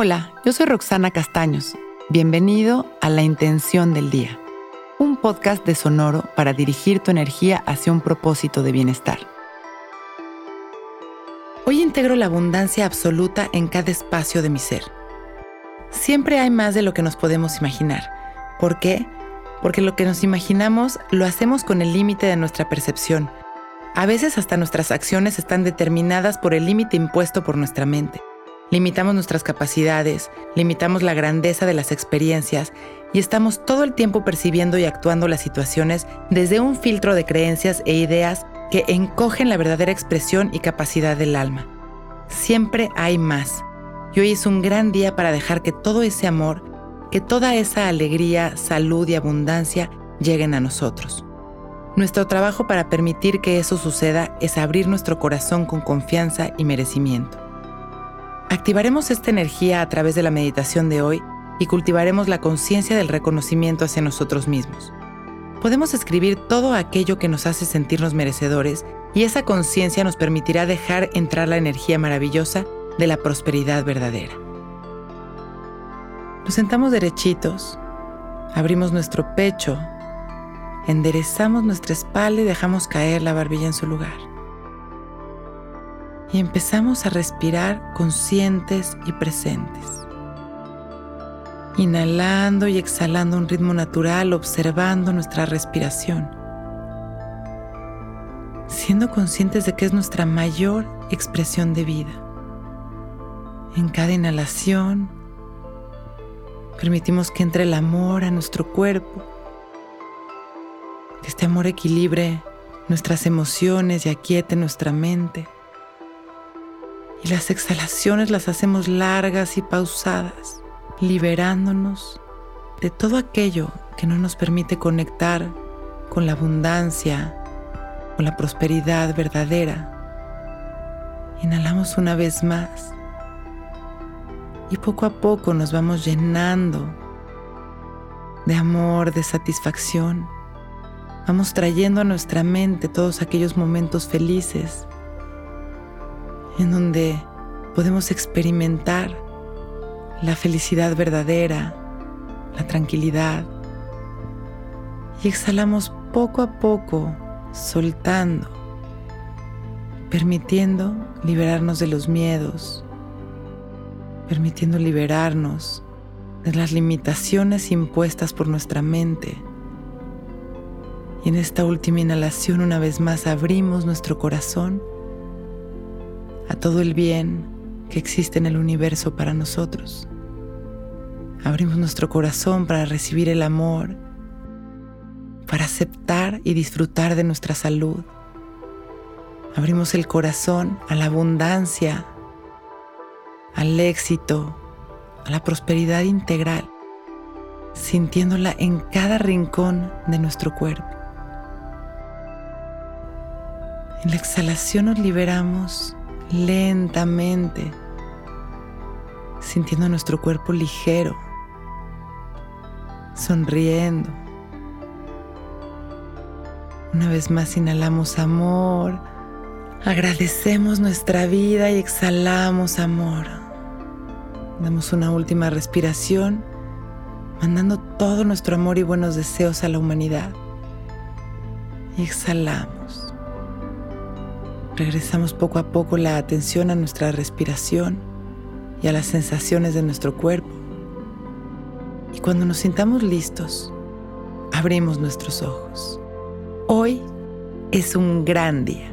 Hola, yo soy Roxana Castaños. Bienvenido a La Intención del Día, un podcast de Sonoro para dirigir tu energía hacia un propósito de bienestar. Hoy integro la abundancia absoluta en cada espacio de mi ser. Siempre hay más de lo que nos podemos imaginar. ¿Por qué? Porque lo que nos imaginamos lo hacemos con el límite de nuestra percepción. A veces hasta nuestras acciones están determinadas por el límite impuesto por nuestra mente. Limitamos nuestras capacidades, limitamos la grandeza de las experiencias y estamos todo el tiempo percibiendo y actuando las situaciones desde un filtro de creencias e ideas que encogen la verdadera expresión y capacidad del alma. Siempre hay más. Y hoy es un gran día para dejar que todo ese amor, que toda esa alegría, salud y abundancia lleguen a nosotros. Nuestro trabajo para permitir que eso suceda es abrir nuestro corazón con confianza y merecimiento. Activaremos esta energía a través de la meditación de hoy y cultivaremos la conciencia del reconocimiento hacia nosotros mismos. Podemos escribir todo aquello que nos hace sentirnos merecedores y esa conciencia nos permitirá dejar entrar la energía maravillosa de la prosperidad verdadera. Nos sentamos derechitos, abrimos nuestro pecho, enderezamos nuestra espalda y dejamos caer la barbilla en su lugar y empezamos a respirar conscientes y presentes. Inhalando y exhalando un ritmo natural, observando nuestra respiración. Siendo conscientes de que es nuestra mayor expresión de vida. En cada inhalación, permitimos que entre el amor a nuestro cuerpo, que este amor equilibre nuestras emociones y aquiete nuestra mente. Y las exhalaciones las hacemos largas y pausadas, liberándonos de todo aquello que no nos permite conectar con la abundancia, con la prosperidad verdadera. Inhalamos una vez más y poco a poco nos vamos llenando de amor, de satisfacción. Vamos trayendo a nuestra mente todos aquellos momentos felices en donde podemos experimentar la felicidad verdadera, la tranquilidad. Y exhalamos poco a poco, soltando, permitiendo liberarnos de los miedos, permitiendo liberarnos de las limitaciones impuestas por nuestra mente. Y en esta última inhalación una vez más abrimos nuestro corazón a todo el bien que existe en el universo para nosotros. Abrimos nuestro corazón para recibir el amor, para aceptar y disfrutar de nuestra salud. Abrimos el corazón a la abundancia, al éxito, a la prosperidad integral, sintiéndola en cada rincón de nuestro cuerpo. En la exhalación nos liberamos lentamente, sintiendo nuestro cuerpo ligero, sonriendo. Una vez más inhalamos amor, agradecemos nuestra vida y exhalamos amor. Damos una última respiración, mandando todo nuestro amor y buenos deseos a la humanidad. Y exhalamos. Regresamos poco a poco la atención a nuestra respiración y a las sensaciones de nuestro cuerpo. Y cuando nos sintamos listos, abrimos nuestros ojos. Hoy es un gran día.